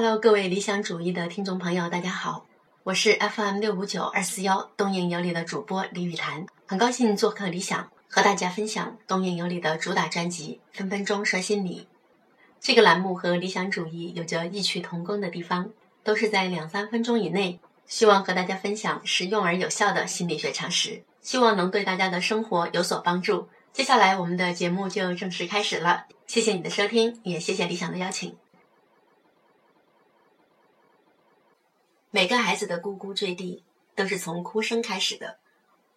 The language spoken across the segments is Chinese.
Hello，各位理想主义的听众朋友，大家好，我是 FM 六五九二四幺东瀛有礼的主播李雨潭，很高兴做客理想，和大家分享东瀛有礼的主打专辑《分分钟说心理》。这个栏目和理想主义有着异曲同工的地方，都是在两三分钟以内，希望和大家分享实用而有效的心理学常识，希望能对大家的生活有所帮助。接下来我们的节目就正式开始了，谢谢你的收听，也谢谢理想的邀请。每个孩子的呱呱坠地都是从哭声开始的，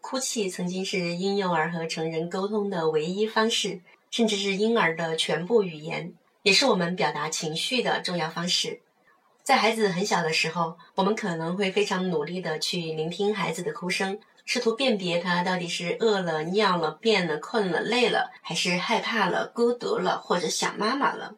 哭泣曾经是婴幼儿和成人沟通的唯一方式，甚至是婴儿的全部语言，也是我们表达情绪的重要方式。在孩子很小的时候，我们可能会非常努力的去聆听孩子的哭声。试图辨别他到底是饿了、尿了、便了、困了、累了，还是害怕了、孤独了，或者想妈妈了。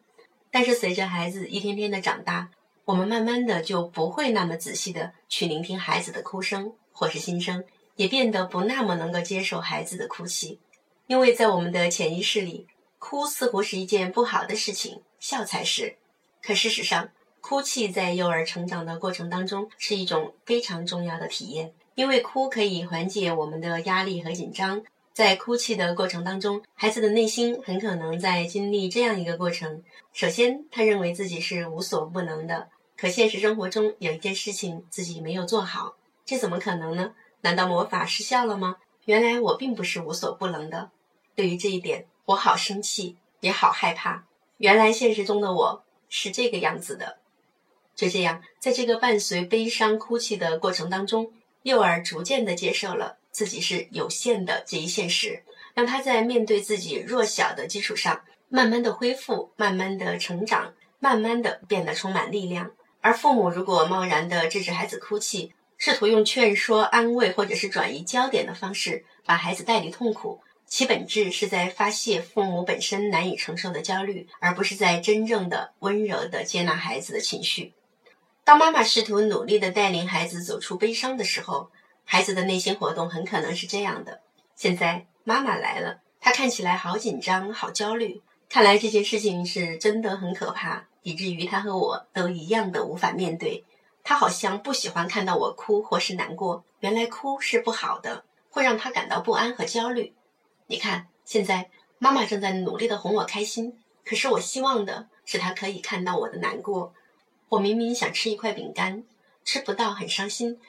但是随着孩子一天天的长大，我们慢慢的就不会那么仔细的去聆听孩子的哭声或是心声，也变得不那么能够接受孩子的哭泣，因为在我们的潜意识里，哭似乎是一件不好的事情，笑才是。可事实上，哭泣在幼儿成长的过程当中是一种非常重要的体验。因为哭可以缓解我们的压力和紧张，在哭泣的过程当中，孩子的内心很可能在经历这样一个过程：首先，他认为自己是无所不能的，可现实生活中有一件事情自己没有做好，这怎么可能呢？难道魔法失效了吗？原来我并不是无所不能的。对于这一点，我好生气，也好害怕。原来现实中的我是这个样子的。就这样，在这个伴随悲伤哭泣的过程当中。幼儿逐渐的接受了自己是有限的这一现实，让他在面对自己弱小的基础上，慢慢的恢复，慢慢的成长，慢慢的变得充满力量。而父母如果贸然的制止孩子哭泣，试图用劝说、安慰或者是转移焦点的方式把孩子带离痛苦，其本质是在发泄父母本身难以承受的焦虑，而不是在真正的温柔的接纳孩子的情绪。当妈妈试图努力的带领孩子走出悲伤的时候，孩子的内心活动很可能是这样的：现在妈妈来了，她看起来好紧张、好焦虑。看来这件事情是真的很可怕，以至于她和我都一样的无法面对。她好像不喜欢看到我哭或是难过。原来哭是不好的，会让她感到不安和焦虑。你看，现在妈妈正在努力的哄我开心，可是我希望的是她可以看到我的难过。我明明想吃一块饼干，吃不到很伤心，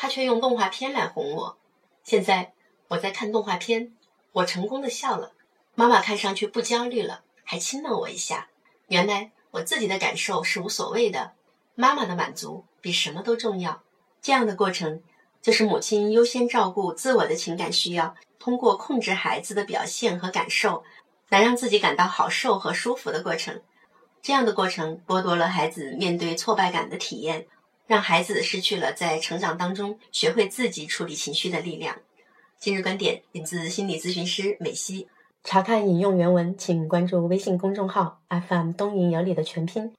他却用动画片来哄我。现在我在看动画片，我成功的笑了。妈妈看上去不焦虑了，还亲了我一下。原来我自己的感受是无所谓的，妈妈的满足比什么都重要。这样的过程就是母亲优先照顾自我的情感需要，通过控制孩子的表现和感受，来让自己感到好受和舒服的过程。这样的过程剥夺了孩子面对挫败感的体验，让孩子失去了在成长当中学会自己处理情绪的力量。今日观点引自心理咨询师美西。查看引用原文，请关注微信公众号 FM 东瀛有理的全拼，